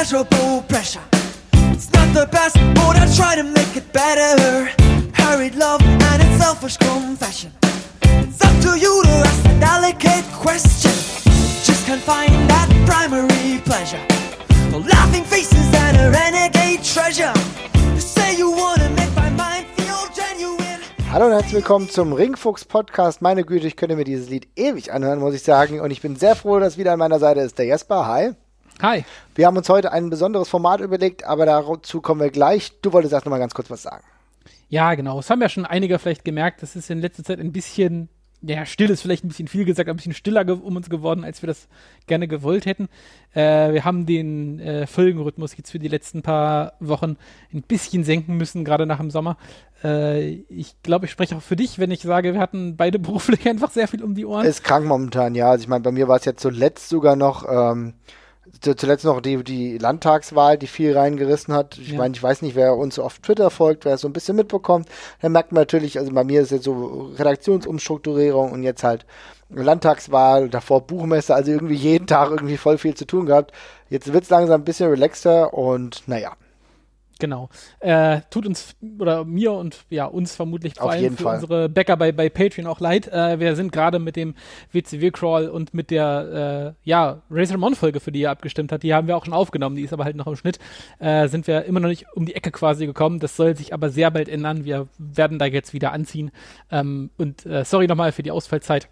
immeasurable pressure. It's not the best, but I try to make it better. Hurried love and its selfish confession. It's up to you to ask a delicate question. Just can't find that primary pleasure. The laughing faces and a renegade treasure. You say you wanna make my mind feel genuine. Hallo und herzlich willkommen zum Ringfuchs Podcast. Meine Güte, ich könnte mir dieses Lied ewig anhören, muss ich sagen. Und ich bin sehr froh, dass wieder an meiner Seite ist der Jesper. Hi. Hi. Wir haben uns heute ein besonderes Format überlegt, aber dazu kommen wir gleich. Du wolltest erst noch mal ganz kurz was sagen. Ja, genau. Es haben ja schon einige vielleicht gemerkt, das ist in letzter Zeit ein bisschen, ja, still ist vielleicht ein bisschen viel gesagt, ein bisschen stiller um uns geworden, als wir das gerne gewollt hätten. Äh, wir haben den äh, Folgenrhythmus jetzt für die letzten paar Wochen ein bisschen senken müssen, gerade nach dem Sommer. Äh, ich glaube, ich spreche auch für dich, wenn ich sage, wir hatten beide beruflich einfach sehr viel um die Ohren. Ist krank momentan, ja. Also ich meine, bei mir war es ja zuletzt sogar noch ähm, zuletzt noch die, die Landtagswahl, die viel reingerissen hat. Ich ja. meine, ich weiß nicht, wer uns auf Twitter folgt, wer es so ein bisschen mitbekommt. Da merkt man natürlich, also bei mir ist jetzt so Redaktionsumstrukturierung und jetzt halt Landtagswahl, davor Buchmesse, also irgendwie jeden Tag irgendwie voll viel zu tun gehabt. Jetzt wird es langsam ein bisschen relaxter und naja. Genau. Äh, tut uns oder mir und ja uns vermutlich vor Auf allem für Fall. unsere Bäcker bei, bei Patreon auch leid. Äh, wir sind gerade mit dem WCW-Crawl und mit der äh, ja, Razor Mon-Folge, für die ihr abgestimmt habt, die haben wir auch schon aufgenommen, die ist aber halt noch im Schnitt, äh, sind wir immer noch nicht um die Ecke quasi gekommen. Das soll sich aber sehr bald ändern. Wir werden da jetzt wieder anziehen. Ähm, und äh, sorry nochmal für die Ausfallzeit.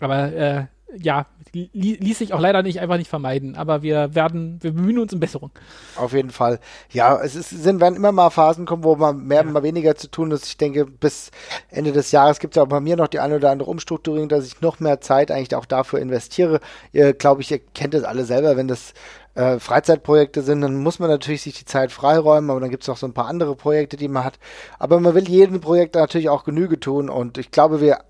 Aber äh, ja, li ließ sich auch leider nicht einfach nicht vermeiden, aber wir werden, wir bemühen uns um Besserung. Auf jeden Fall. Ja, es ist, sind, werden immer mal Phasen kommen, wo man mehr, ja. mal weniger zu tun ist. Ich denke, bis Ende des Jahres gibt es auch bei mir noch die eine oder andere Umstrukturierung, dass ich noch mehr Zeit eigentlich auch dafür investiere. Ihr, glaube ich, ihr kennt das alle selber, wenn das äh, Freizeitprojekte sind, dann muss man natürlich sich die Zeit freiräumen, aber dann gibt es auch so ein paar andere Projekte, die man hat. Aber man will jedem Projekt natürlich auch Genüge tun und ich glaube, wir,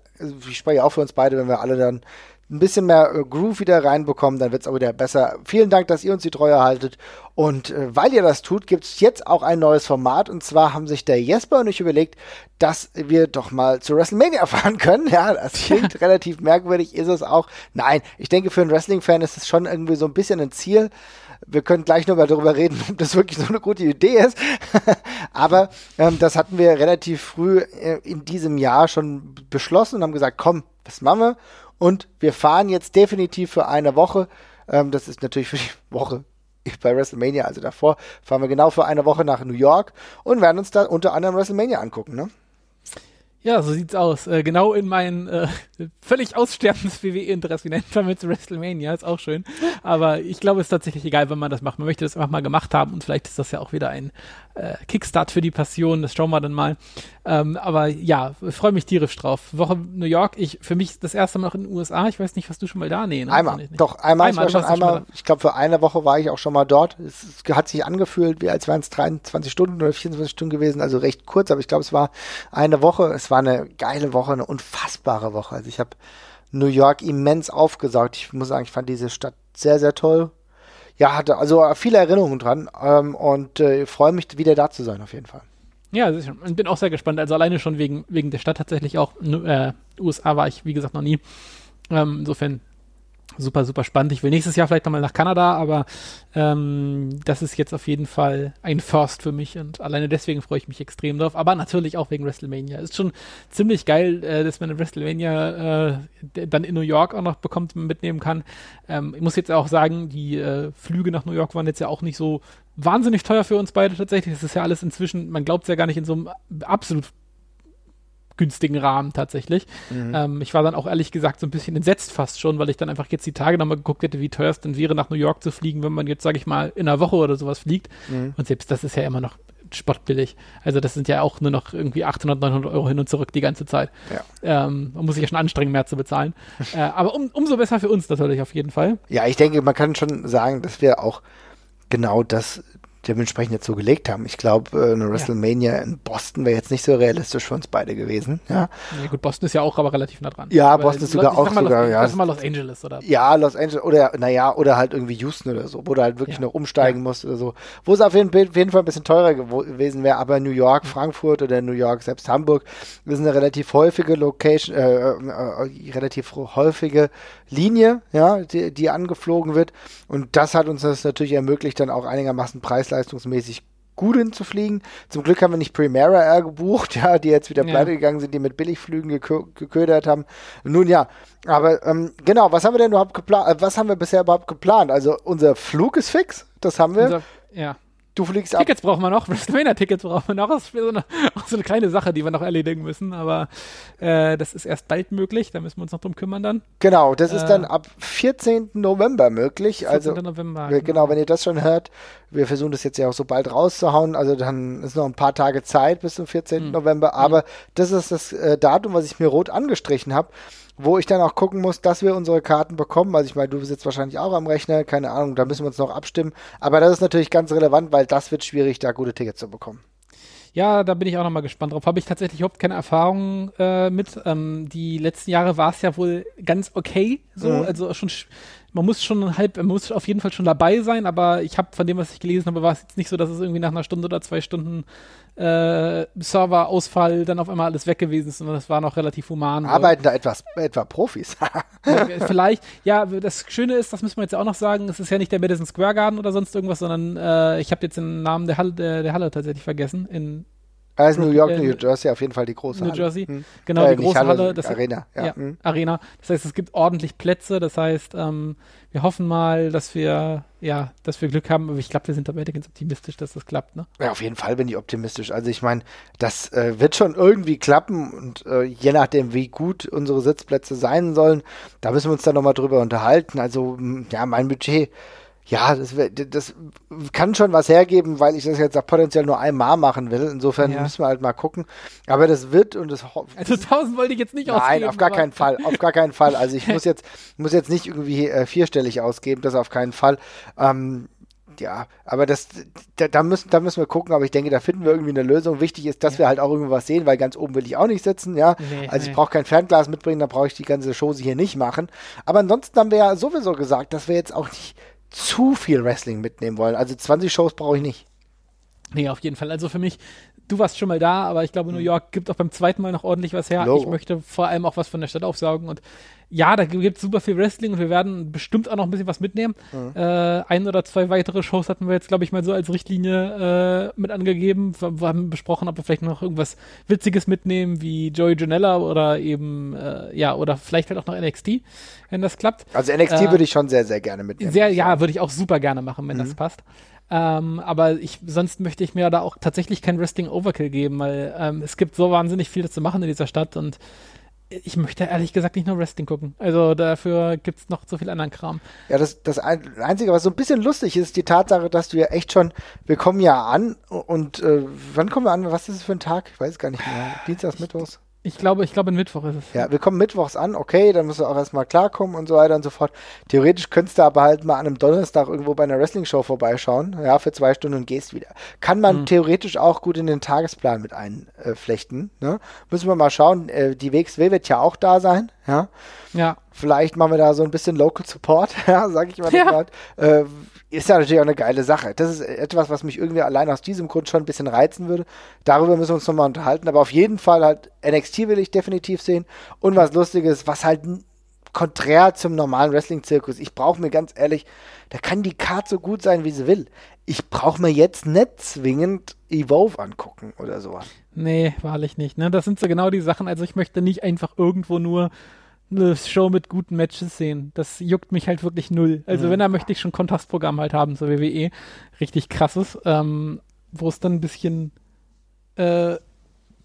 ich spreche auch für uns beide, wenn wir alle dann ein bisschen mehr äh, Groove wieder reinbekommen, dann wird es auch wieder besser. Vielen Dank, dass ihr uns die Treue haltet. Und äh, weil ihr das tut, gibt es jetzt auch ein neues Format. Und zwar haben sich der Jesper und ich überlegt, dass wir doch mal zu WrestleMania fahren können. Ja, das klingt relativ merkwürdig, ist es auch. Nein, ich denke, für einen Wrestling-Fan ist es schon irgendwie so ein bisschen ein Ziel. Wir können gleich nochmal darüber reden, ob das wirklich so eine gute Idee ist. Aber ähm, das hatten wir relativ früh äh, in diesem Jahr schon beschlossen und haben gesagt, komm, das machen wir. Und wir fahren jetzt definitiv für eine Woche. Ähm, das ist natürlich für die Woche bei WrestleMania, also davor, fahren wir genau für eine Woche nach New York und werden uns da unter anderem WrestleMania angucken, ne? Ja, so sieht's aus. Äh, genau in mein äh, völlig aussterbendes WWE-Interesse. Wie nennt man mit WrestleMania? Ist auch schön. Aber ich glaube, es ist tatsächlich egal, wenn man das macht. Man möchte das einfach mal gemacht haben und vielleicht ist das ja auch wieder ein äh, Kickstart für die Passion. Das schauen wir dann mal. Ähm, aber ja, ich freue mich tierisch drauf. Woche New York. Ich für mich das erste Mal noch in den USA. Ich weiß nicht, was du schon mal da? Nee, ne? Einmal. Doch, einmal. einmal ich, schon einmal, ich glaube, für eine Woche war ich auch schon mal dort. Es, es hat sich angefühlt, wie als wären es 23 Stunden oder 24 Stunden gewesen. Also recht kurz, aber ich glaube, es war eine Woche. Es war eine geile Woche, eine unfassbare Woche. Also ich habe New York immens aufgesaugt. Ich muss sagen, ich fand diese Stadt sehr, sehr toll. Ja, hatte also viele Erinnerungen dran ähm, und äh, freue mich, wieder da zu sein, auf jeden Fall. Ja, ich bin auch sehr gespannt. Also alleine schon wegen, wegen der Stadt tatsächlich auch. Äh, USA war ich, wie gesagt, noch nie. Ähm, insofern super, super spannend. Ich will nächstes Jahr vielleicht nochmal nach Kanada, aber ähm, das ist jetzt auf jeden Fall ein First für mich und alleine deswegen freue ich mich extrem drauf. Aber natürlich auch wegen WrestleMania. Ist schon ziemlich geil, äh, dass man WrestleMania äh, dann in New York auch noch bekommt, mitnehmen kann. Ähm, ich muss jetzt auch sagen, die äh, Flüge nach New York waren jetzt ja auch nicht so wahnsinnig teuer für uns beide tatsächlich. Das ist ja alles inzwischen, man glaubt es ja gar nicht in so einem absolut günstigen Rahmen tatsächlich. Mhm. Ähm, ich war dann auch ehrlich gesagt so ein bisschen entsetzt fast schon, weil ich dann einfach jetzt die Tage nochmal geguckt hätte, wie teuer es denn wäre, nach New York zu fliegen, wenn man jetzt, sage ich mal, in einer Woche oder sowas fliegt. Mhm. Und selbst das ist ja immer noch spottbillig. Also das sind ja auch nur noch irgendwie 800, 900 Euro hin und zurück die ganze Zeit. Ja. Ähm, man muss sich ja schon anstrengen, mehr zu bezahlen. äh, aber um, umso besser für uns natürlich auf jeden Fall. Ja, ich denke, man kann schon sagen, dass wir auch genau das dementsprechend jetzt so gelegt haben. Ich glaube, äh, eine WrestleMania in Boston wäre jetzt nicht so realistisch für uns beide gewesen. Ja, Ja, gut, Boston ist ja auch aber relativ nah dran. Ja, Weil Boston ist sogar auch sogar, Los, ja. Das ist mal Los Angeles, oder? ja Los Angeles oder, naja, oder halt irgendwie Houston oder so, wo du halt wirklich Ja. noch umsteigen musst oder so. Wo es auf jeden, auf jeden Fall ein bisschen teurer gewesen wäre, aber New York, Frankfurt oder New York, selbst Hamburg, ist eine relativ häufige Location, äh, äh, äh, relativ häufige Linie, ja, die, die angeflogen wird. Und das hat uns das natürlich ermöglicht, dann auch einigermaßen preis-leistungsmäßig gut hinzufliegen. Zum Glück haben wir nicht Primera Air gebucht, ja, die jetzt wieder Ja. pleite gegangen sind, die mit Billigflügen gekö geködert haben. Nun ja, aber ähm, genau, was haben wir denn überhaupt geplant? Äh, was haben wir bisher überhaupt geplant? Also unser Flug ist fix, das haben wir. Unser, ja. Du fliegst ab. Tickets brauchen wir noch, WrestleMania-Tickets brauchen wir noch. Das ist so eine, auch so eine kleine Sache, die wir noch erledigen müssen, aber äh, das ist erst bald möglich, da müssen wir uns noch drum kümmern dann. Genau, das ist Äh, dann ab 14. November möglich. Also 14. November. wir- genau, wenn ihr das schon hört, wir versuchen das jetzt ja auch so bald rauszuhauen. Also dann ist noch ein paar Tage Zeit bis zum 14. Hm. November. Aber das ist das äh, Datum, was ich mir rot angestrichen habe, wo ich dann auch gucken muss, dass wir unsere Karten bekommen. Also ich meine, du sitzt wahrscheinlich auch am Rechner, keine Ahnung, da müssen wir uns noch abstimmen. Aber das ist natürlich ganz relevant, weil das wird schwierig, da gute Tickets zu bekommen. Ja, da bin ich auch nochmal gespannt drauf. Habe ich tatsächlich überhaupt keine Erfahrung äh, mit. Ähm, die letzten Jahre war es ja wohl ganz okay. So, Mhm. also schon, sch- man muss schon halb, man muss auf jeden Fall schon dabei sein, aber ich habe von dem, was ich gelesen habe, war es jetzt nicht so, dass es irgendwie nach einer Stunde oder zwei Stunden äh, Serverausfall dann auf einmal alles weg gewesen ist, sondern das war noch relativ human. Arbeiten da etwas, etwa Profis. Vielleicht, ja, das Schöne ist, das müssen wir jetzt auch noch sagen, es ist ja nicht der Madison Square Garden oder sonst irgendwas, sondern äh, ich habe jetzt den Namen der Halle, der, der Halle tatsächlich vergessen. In also New York, Äh, New Jersey auf jeden Fall die große New Halle. Jersey. Hm. Genau, Äh, die große Halle, Halle. Das Arena, ja. Ja, Hm. Arena. Das heißt, es gibt ordentlich Plätze. Das heißt, ähm, wir hoffen mal, dass wir, ja, dass wir Glück haben. Aber ich glaube, wir sind dabei ganz optimistisch, dass das klappt, ne? Ja, auf jeden Fall bin ich optimistisch. Also ich meine, das äh, wird schon irgendwie klappen und äh, je nachdem, wie gut unsere Sitzplätze sein sollen, da müssen wir uns dann nochmal drüber unterhalten. Also ja, mein Budget, ja, das, das kann schon was hergeben, weil ich das jetzt auch potenziell nur einmal machen will. Insofern Ja. müssen wir halt mal gucken. Aber das wird und das Also 1000 wollte ich jetzt nicht Nein, ausgeben. auf gar keinen Fall, auf gar keinen Fall. Also ich muss jetzt, muss jetzt nicht irgendwie äh, vierstellig ausgeben, das auf keinen Fall. Ähm, ja, aber das, da, da müssen, da müssen wir gucken, aber ich denke, da finden wir irgendwie eine Lösung. Wichtig ist, dass wir halt auch irgendwie was sehen, weil ganz oben will ich auch nicht sitzen, ja. Nee, also ich nee. brauche kein Fernglas mitbringen, dann brauche ich die ganze Show hier nicht machen. Aber ansonsten haben wir ja sowieso gesagt, dass wir jetzt auch nicht zu viel Wrestling mitnehmen wollen. Also 20 Shows brauche ich nicht. Nee, auf jeden Fall. Also für mich, du warst schon mal da, aber ich glaube, New York gibt auch beim zweiten Mal noch ordentlich was her. Hm. Logo. Ich möchte vor allem auch was von der Stadt aufsaugen und ja, da gibt es super viel Wrestling und wir werden bestimmt auch noch ein bisschen was mitnehmen. Hm. Äh, ein oder zwei weitere Shows hatten wir jetzt, glaube ich, mal so als Richtlinie äh, mit angegeben. Wir, wir haben besprochen, ob wir vielleicht noch irgendwas Witziges mitnehmen, wie Joey Janella oder eben, äh, ja, oder vielleicht halt auch noch NXT, wenn das klappt. Also NXT Äh, würde ich schon sehr, sehr gerne mitnehmen. Sehr, ja, würde ich auch super gerne machen, wenn Mhm. das passt. Ähm, aber ich, sonst möchte ich mir da auch tatsächlich kein Wrestling Overkill geben, weil ähm, es gibt so wahnsinnig viel zu machen in dieser Stadt und ich möchte ehrlich gesagt nicht nur Wrestling gucken. Also dafür gibt es noch so viel anderen Kram. Ja, das, das ein, Einzige, was so ein bisschen lustig ist, die Tatsache, dass du ja echt schon, wir kommen ja an und äh, wann kommen wir an? Was ist es für ein Tag? Ich weiß gar nicht mehr. Dienstags, Mittwochs? Ich glaube, ich glaube, Mittwoch ist es. Ja, wir kommen mittwochs an, okay, dann musst du auch erstmal klarkommen und so weiter und so fort. Theoretisch könntest du aber halt mal an einem Donnerstag irgendwo bei einer Wrestling-Show vorbeischauen, ja, für zwei Stunden und gehst wieder. Kann man Mhm. theoretisch auch gut in den Tagesplan mit einflechten, ne? Müssen wir mal schauen, äh, die WXW wird ja auch da sein, ja. Ja, Vielleicht machen wir da so ein bisschen Local Support, ja, sag ich mal. Ja. Äh, ist ja natürlich auch eine geile Sache. Das ist etwas, was mich irgendwie allein aus diesem Grund schon ein bisschen reizen würde. Darüber müssen wir uns nochmal unterhalten. Aber auf jeden Fall halt NXT will ich definitiv sehen. Und was Lustiges, was halt konträr zum normalen Wrestling-Zirkus. Ich brauche mir ganz ehrlich, da kann die Card so gut sein, wie sie will. Ich brauche mir jetzt nicht zwingend Evolve angucken oder sowas. nee, wahrlich nicht. Ne? Das sind so genau die Sachen. Also ich möchte nicht einfach irgendwo nur eine Show mit guten Matches sehen. Das juckt mich halt wirklich null. Also wenn, dann möchte ich schon Kontrastprogramm halt haben, so WWE. Richtig krasses, ähm, wo es dann ein bisschen äh,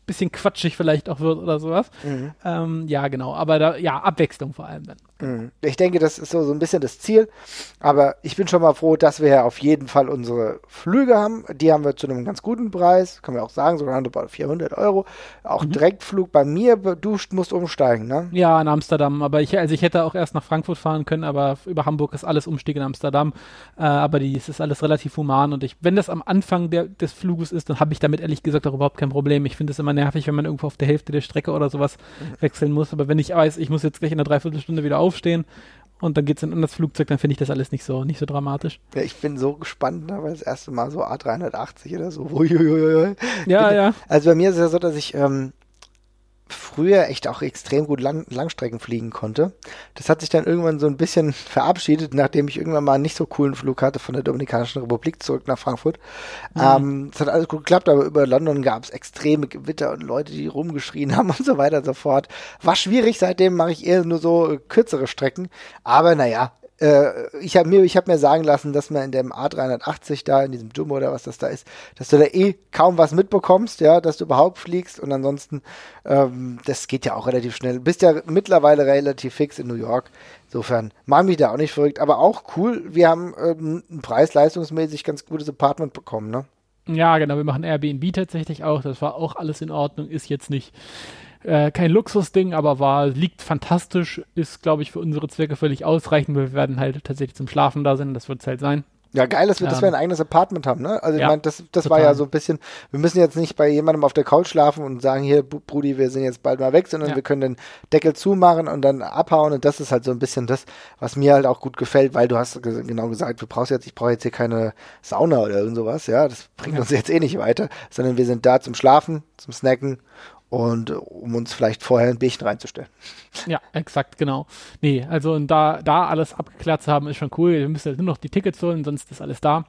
bisschen quatschig vielleicht auch wird oder sowas. Mhm. Ähm, ja, genau. Aber da, ja, Abwechslung vor allem dann. Mhm. Ich denke, das ist so, so ein bisschen das Ziel. Aber ich bin schon mal froh, dass wir ja auf jeden Fall unsere Flüge haben. Die haben wir zu einem ganz guten Preis. Können wir auch sagen, so roundabout 400 Euro. Auch Mhm. Direktflug bei mir. Du musst umsteigen, ne? Ja, in Amsterdam. Aber ich, also ich hätte auch erst nach Frankfurt fahren können, aber über Hamburg ist alles Umstieg in Amsterdam. Äh, aber die, es ist alles relativ human. Und ich, wenn das am Anfang der, des Fluges ist, dann habe ich damit ehrlich gesagt auch überhaupt kein Problem. Ich finde es immer nervig, wenn man irgendwo auf der Hälfte der Strecke oder sowas wechseln muss. Aber wenn ich weiß, ich muss jetzt gleich in einer Dreiviertelstunde wieder aufstehen und dann geht's in das Flugzeug, dann finde ich das alles nicht so, nicht so dramatisch. Ja, ich bin so gespannt, ne, weil das erste Mal so A380 oder so. Uiuiui. Ja, bin, ja. Also bei mir ist es ja so, dass ich ähm, früher echt auch extrem gut Lang Langstrecken fliegen konnte. Das hat sich dann irgendwann so ein bisschen verabschiedet, nachdem ich irgendwann mal einen nicht so coolen Flug hatte von der Dominikanischen Republik zurück nach Frankfurt. Mhm. Ähm, es hat alles gut geklappt, aber über London gab es extreme Gewitter und Leute, die rumgeschrien haben und so weiter und so fort. War schwierig, seitdem mache ich eher nur so kürzere Strecken. Aber naja, äh, ich habe mir, hab mir sagen lassen, dass man in dem A380 da, in diesem Jumbo oder was das da ist, dass du da eh kaum was mitbekommst, ja, dass du überhaupt fliegst und ansonsten, ähm, das geht ja auch relativ schnell. Bist ja mittlerweile relativ fix in New York. Insofern mach mich da auch nicht verrückt, aber auch cool. Wir haben ähm, preis-leistungsmäßig ganz gutes Apartment bekommen, ne? Ja, genau, wir machen Airbnb tatsächlich auch. Das war auch alles in Ordnung, ist jetzt nicht äh, kein Luxusding, aber war, liegt fantastisch, ist, glaube ich, für unsere Zwecke völlig ausreichend, weil wir werden halt tatsächlich zum Schlafen da sein, das wird es halt sein. Ja, geil, dass wir, dass wir ein eigenes Apartment haben, ne? Also ich Ja, meine, das, das war ja so ein bisschen, wir müssen jetzt nicht bei jemandem auf der Couch schlafen und sagen, hier, Brudi, wir sind jetzt bald mal weg, sondern Ja. wir können den Deckel zumachen und dann abhauen und das ist halt so ein bisschen das, was mir halt auch gut gefällt, weil du hast ge- genau gesagt, du brauchst jetzt, ich brauche jetzt hier keine Sauna oder irgend sowas, ja, das bringt Ja. uns jetzt eh nicht weiter, sondern wir sind da zum Schlafen, zum Snacken und äh, um uns vielleicht vorher ein Bierchen reinzustellen. Ja, exakt, genau. Nee, also und da, da alles abgeklärt zu haben, ist schon cool. Wir müssen halt nur noch die Tickets holen, sonst ist alles da.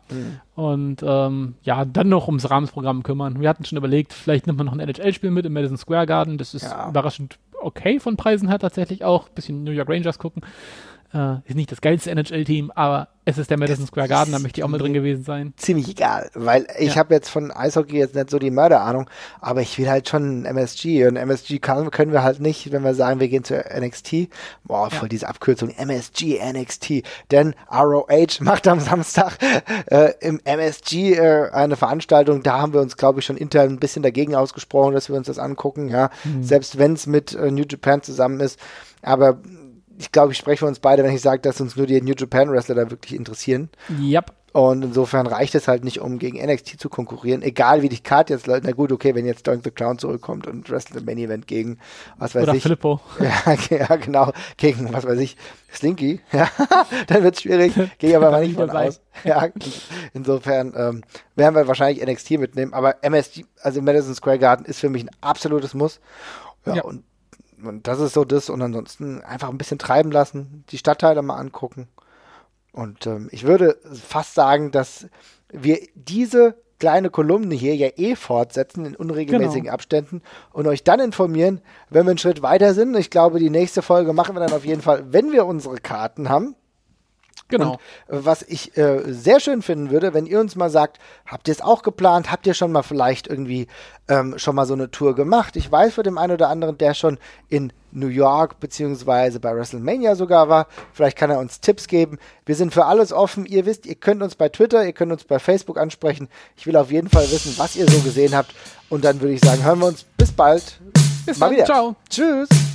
Und ähm, ja, dann noch ums Rahmensprogramm kümmern. Wir hatten schon überlegt, vielleicht nimmt man noch ein NHL-Spiel mit im Madison Square Garden. Das ist Ja. überraschend okay von Preisen her tatsächlich auch. Bisschen New York Rangers gucken. Äh, ist nicht das geilste NHL-Team, aber es ist der Madison Square Garden, da möchte ich auch mal drin gewesen sein. ziemlich egal, weil ich Ja. habe jetzt von Eishockey jetzt nicht so die Mörderahnung, aber ich will halt schon MSG und MSG kann, können wir halt nicht, wenn wir sagen, wir gehen zu NXT. Boah, voll Ja. diese Abkürzung MSG, NXT, denn ROH macht am Samstag äh, im MSG äh, eine Veranstaltung, da haben wir uns glaube ich schon intern ein bisschen dagegen ausgesprochen, dass wir uns das angucken, ja, selbst wenn es mit äh, New Japan zusammen ist, aber ich glaube, ich spreche für uns beide, wenn ich sage, dass uns nur die New Japan Wrestler da wirklich interessieren. Yep. Und insofern reicht es halt nicht, um gegen NXT zu konkurrieren. Egal wie die Karte jetzt läuft. Na gut, okay, wenn jetzt Doink the Clown zurückkommt und wrestelt im Main Event gegen, was weiß Oder ich. Filippo. Ja, ja, genau. Gegen, was weiß ich, Slinky. Ja, dann wird's schwierig. Gehe ich aber mal nicht von aus. Ja, insofern ähm, werden wir wahrscheinlich NXT mitnehmen. Aber MSG, also Madison Square Garden, ist für mich ein absolutes Muss. Ja, Ja. Und, und das ist so das. Und ansonsten einfach ein bisschen treiben lassen, die Stadtteile mal angucken. Und ähm, ich würde fast sagen, dass wir diese kleine Kolumne hier ja eh fortsetzen in unregelmäßigen Genau. Abständen und euch dann informieren, wenn wir einen Schritt weiter sind. Ich glaube, die nächste Folge machen wir dann auf jeden Fall, wenn wir unsere Karten haben. Genau. Und äh, was ich äh, sehr schön finden würde, wenn ihr uns mal sagt, habt ihr es auch geplant? Habt ihr schon mal vielleicht irgendwie ähm, schon mal so eine Tour gemacht? Ich weiß von dem einen oder anderen, der schon in New York beziehungsweise bei WrestleMania sogar war. Vielleicht kann er uns Tipps geben. Wir sind für alles offen. Ihr wisst, ihr könnt uns bei Twitter, ihr könnt uns bei Facebook ansprechen. Ich will auf jeden Fall wissen, was ihr so gesehen habt. Und dann würde ich sagen, hören wir uns bis bald. Bis mal dann. wieder. Ciao. Tschüss.